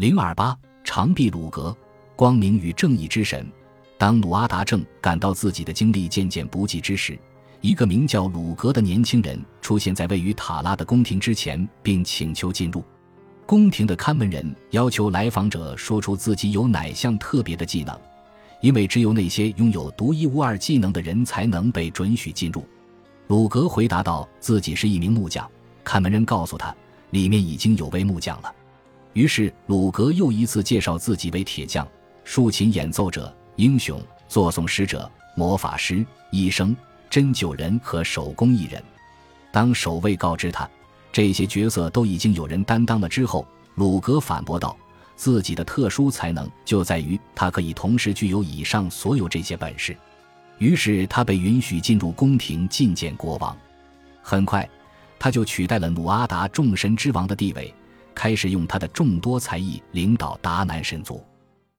零二八长臂鲁格，光明与正义之神。当努阿达正感到自己的精力渐渐不济之时，一个名叫鲁格的年轻人出现在位于塔拉的宫廷之前，并请求进入。宫廷的看门人要求来访者说出自己有哪项特别的技能，因为只有那些拥有独一无二技能的人才能被准许进入。鲁格回答道：“自己是一名木匠。”看门人告诉他，里面已经有位木匠了。于是鲁格又一次介绍自己为铁匠、竖琴演奏者、英雄、作颂使者、魔法师、医生。针灸人和手工艺人，当守卫告知他这些角色都已经有人担当了之后，鲁格反驳道：“自己的特殊才能就在于他可以同时具有以上所有这些本事。”于是他被允许进入宫廷觐见国王。很快，他就取代了努阿达众神之王的地位，开始用他的众多才艺领导达南神族。